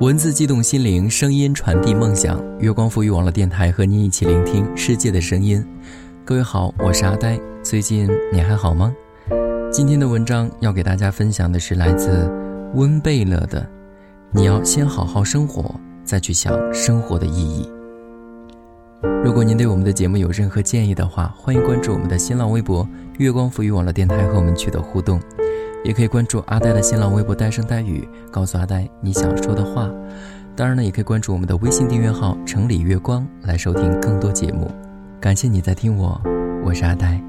文字激动心灵，声音传递梦想。月光赋予网络电台和您一起聆听世界的声音。各位好，我是阿呆。最近你还好吗？今天的文章要给大家分享的是来自温贝勒的：“你要先好好生活，再去想生活的意义。”如果您对我们的节目有任何建议的话，欢迎关注我们的新浪微博“月光赋予网络电台”和我们取得互动。也可以关注阿呆的新浪微博“呆声呆语”，告诉阿呆你想说的话。当然呢，也可以关注我们的微信订阅号“城里月光”来收听更多节目。感谢你在听我，我是阿呆。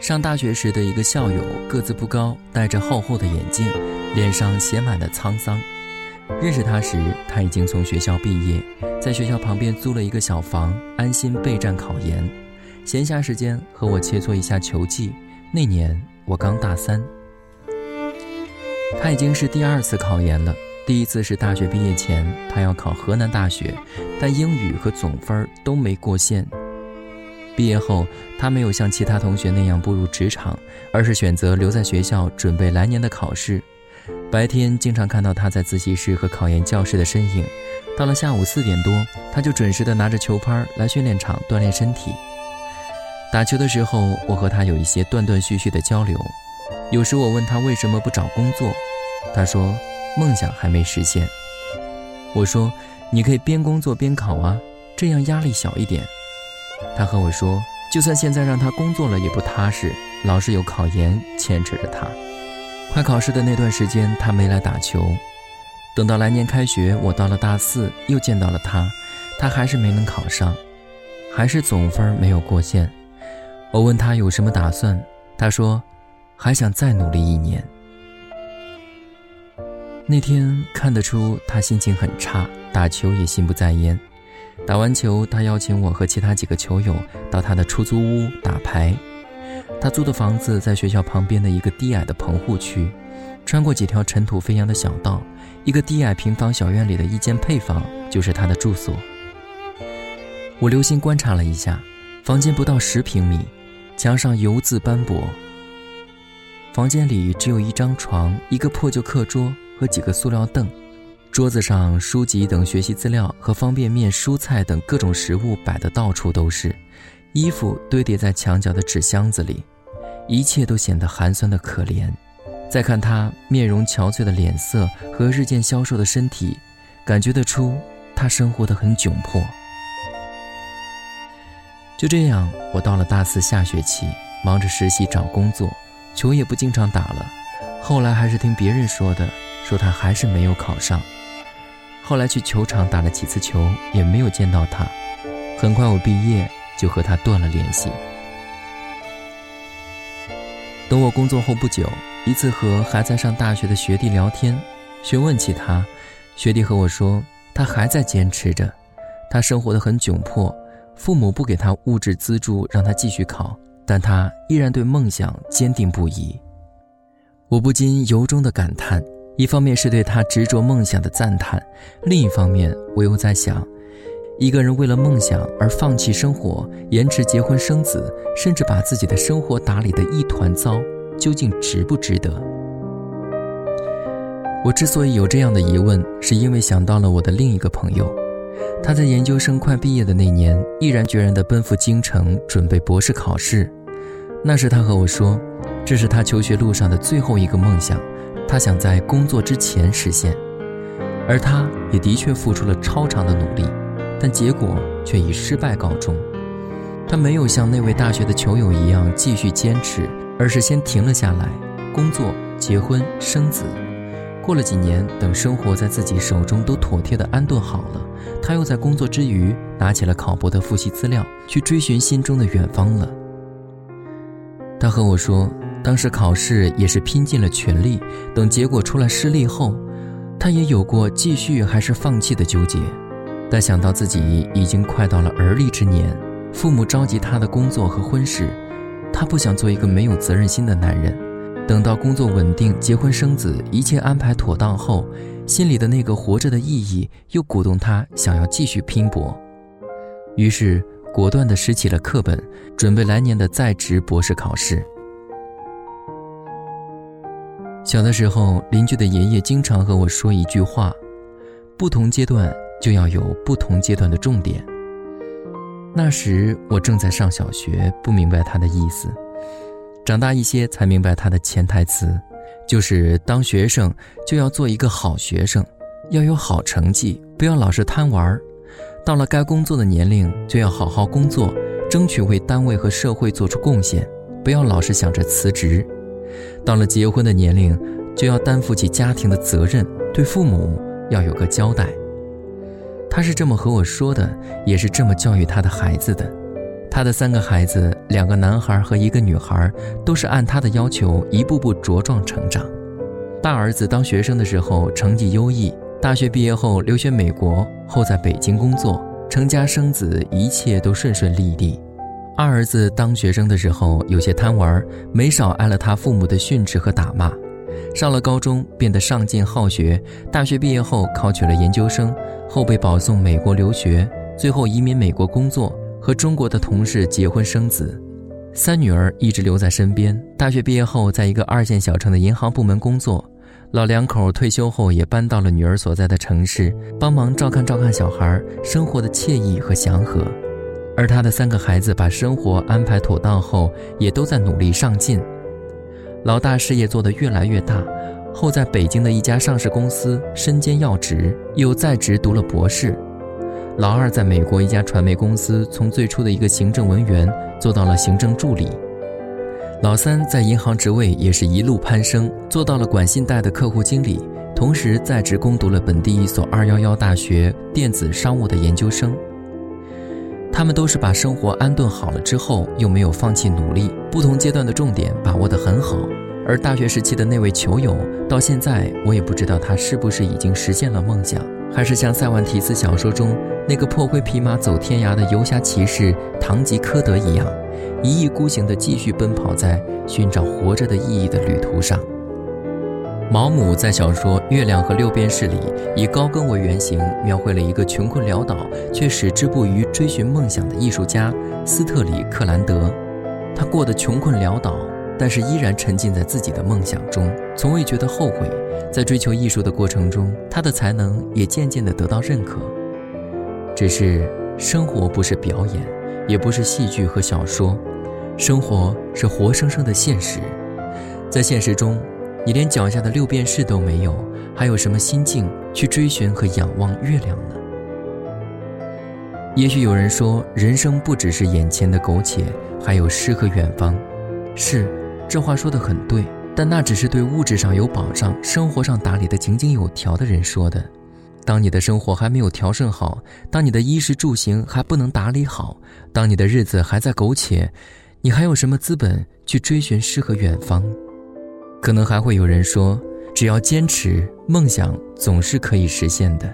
上大学时的一个校友，个子不高，戴着厚厚的眼镜，脸上写满了沧桑。认识他时，他已经从学校毕业，在学校旁边租了一个小房，安心备战考研。闲暇时间和我切磋一下球技。那年我刚大三，他已经是第二次考研了。第一次是大学毕业前，他要考河南大学，但英语和总分都没过线。毕业后，他没有像其他同学那样步入职场，而是选择留在学校准备来年的考试。白天经常看到他在自习室和考研教室的身影，到了下午四点多，他就准时的拿着球拍来训练场锻炼身体。打球的时候，我和他有一些断断续续的交流。有时我问他为什么不找工作，他说梦想还没实现。我说你可以边工作边考啊，这样压力小一点。他和我说，就算现在让他工作了也不踏实，老是有考研牵扯着他。快考试的那段时间，他没来打球。等到来年开学，我到了大四，又见到了他，他还是没能考上，还是总分没有过线。我问他有什么打算，他说还想再努力一年。那天看得出他心情很差，打球也心不在焉。打完球，他邀请我和其他几个球友到他的出租屋打牌。他租的房子在学校旁边的一个低矮的棚户区，穿过几条尘土飞扬的小道，一个低矮平房小院里的一间配房就是他的住所。我留心观察了一下，房间不到十平米。墙上油渍斑驳，房间里只有一张床、一个破旧课桌和几个塑料凳，桌子上书籍等学习资料和方便面、蔬菜等各种食物摆得到处都是，衣服堆叠在墙角的纸箱子里，一切都显得寒酸的可怜。再看他面容憔悴的脸色和日渐消瘦的身体，感觉得出他生活得很窘迫。就这样，我到了大四下学期，忙着实习找工作，球也不经常打了。后来还是听别人说的，说他还是没有考上。后来去球场打了几次球，也没有见到他。很快我毕业，就和他断了联系。等我工作后不久，一次和还在上大学的学弟聊天，询问起他，学弟和我说，他还在坚持着，他生活的很窘迫。父母不给他物质资助，让他继续考，但他依然对梦想坚定不移。我不禁由衷的感叹：一方面是对他执着梦想的赞叹，另一方面我又在想，一个人为了梦想而放弃生活，延迟结婚生子，甚至把自己的生活打理得一团糟，究竟值不值得？我之所以有这样的疑问，是因为想到了我的另一个朋友。他在研究生快毕业的那年，毅然决然地奔赴京城准备博士考试。那时他和我说，这是他求学路上的最后一个梦想，他想在工作之前实现。而他也的确付出了超长的努力，但结果却以失败告终。他没有像那位大学的球友一样继续坚持，而是先停了下来，工作、结婚、生子。过了几年，等生活在自己手中都妥帖的安顿好了，他又在工作之余拿起了考博的复习资料，去追寻心中的远方了。他和我说，当时考试也是拼尽了全力，等结果出来失利后，他也有过继续还是放弃的纠结。但想到自己已经快到了而立之年，父母着急他的工作和婚事，他不想做一个没有责任心的男人。等到工作稳定、结婚生子，一切安排妥当后，心里的那个活着的意义又鼓动他想要继续拼搏，于是果断地拾起了课本，准备来年的在职博士考试。小的时候，邻居的爷爷经常和我说一句话：不同阶段就要有不同阶段的重点。那时我正在上小学，不明白他的意思。长大一些才明白他的潜台词，就是当学生就要做一个好学生，要有好成绩，不要老是贪玩到了该工作的年龄，就要好好工作，争取为单位和社会做出贡献，不要老是想着辞职。到了结婚的年龄，就要担负起家庭的责任，对父母要有个交代。他是这么和我说的，也是这么教育他的孩子的。他的三个孩子，两个男孩和一个女孩，都是按他的要求一步步茁壮成长。大儿子当学生的时候成绩优异，大学毕业后留学美国，后在北京工作，成家生子，一切都顺顺利利。二儿子当学生的时候有些贪玩，没少挨了他父母的训斥和打骂。上了高中变得上进好学，大学毕业后考取了研究生，后被保送美国留学，最后移民美国工作。和中国的同事结婚生子，三女儿一直留在身边。大学毕业后，在一个二线小城的银行部门工作。老两口退休后也搬到了女儿所在的城市，帮忙照看照看小孩，生活的惬意和祥和。而他的三个孩子把生活安排妥当后，也都在努力上进。老大事业做得越来越大，后在北京的一家上市公司身兼要职，又在职读了博士。老二在美国一家传媒公司，从最初的一个行政文员做到了行政助理。老三在银行职位也是一路攀升，做到了管信贷的客户经理，同时在职攻读了本地一所二幺幺大学电子商务的研究生。他们都是把生活安顿好了之后，又没有放弃努力，不同阶段的重点把握得很好。而大学时期的那位球友，到现在我也不知道他是不是已经实现了梦想。还是像塞万提斯小说中那个破灰匹马走天涯的游侠骑士堂吉诃德一样，一意孤行地继续奔跑在寻找活着的意义的旅途上。毛姆在小说《月亮和六便士》里，以高更为原型，描绘了一个穷困潦倒却矢志不渝追寻梦想的艺术家斯特里克兰德。他过得穷困潦倒。但是依然沉浸在自己的梦想中，从未觉得后悔。在追求艺术的过程中，他的才能也渐渐地得到认可。只是生活不是表演，也不是戏剧和小说，生活是活生生的现实。在现实中，你连脚下的六便士都没有，还有什么心境去追寻和仰望月亮呢？也许有人说，人生不只是眼前的苟且，还有诗和远方。是。这话说的很对，但那只是对物质上有保障、生活上打理的井井有条的人说的。当你的生活还没有调顺好，当你的衣食住行还不能打理好，当你的日子还在苟且，你还有什么资本去追寻诗和远方？可能还会有人说，只要坚持，梦想总是可以实现的。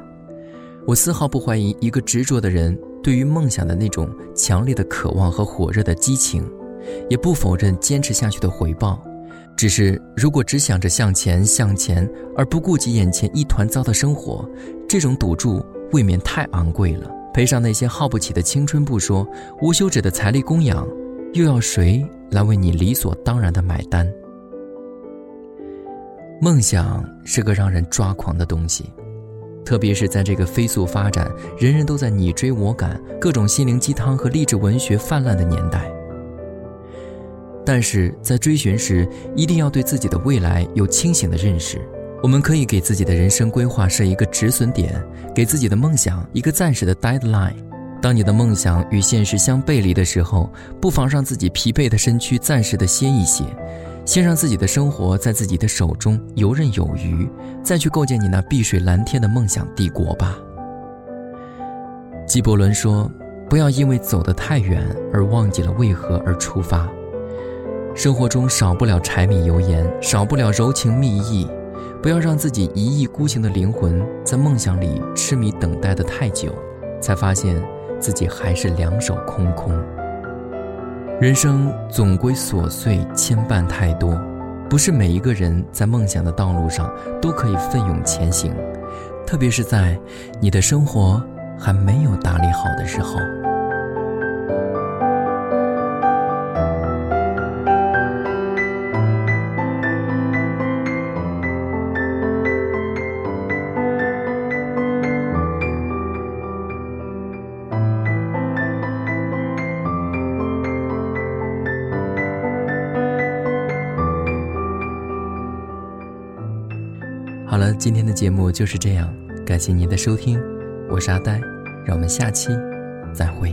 我丝毫不怀疑一个执着的人对于梦想的那种强烈的渴望和火热的激情。也不否认坚持下去的回报，只是如果只想着向前向前，而不顾及眼前一团糟的生活，这种赌注未免太昂贵了。赔上那些耗不起的青春不说，无休止的财力供养，又要谁来为你理所当然的买单？梦想是个让人抓狂的东西，特别是在这个飞速发展、人人都在你追我赶、各种心灵鸡汤和励志文学泛滥的年代。但是在追寻时，一定要对自己的未来有清醒的认识。我们可以给自己的人生规划设一个止损点，给自己的梦想一个暂时的 deadline。当你的梦想与现实相背离的时候，不妨让自己疲惫的身躯暂时的歇一歇，先让自己的生活在自己的手中游刃有余，再去构建你那碧水蓝天的梦想帝国吧。纪伯伦说：“不要因为走得太远而忘记了为何而出发。”生活中少不了柴米油盐，少不了柔情蜜意，不要让自己一意孤行的灵魂在梦想里痴迷等待的太久，才发现自己还是两手空空。人生总归琐碎牵绊太多，不是每一个人在梦想的道路上都可以奋勇前行，特别是在你的生活还没有打理好的时候。今天的节目就是这样，感谢您的收听，我是阿呆，让我们下期再会。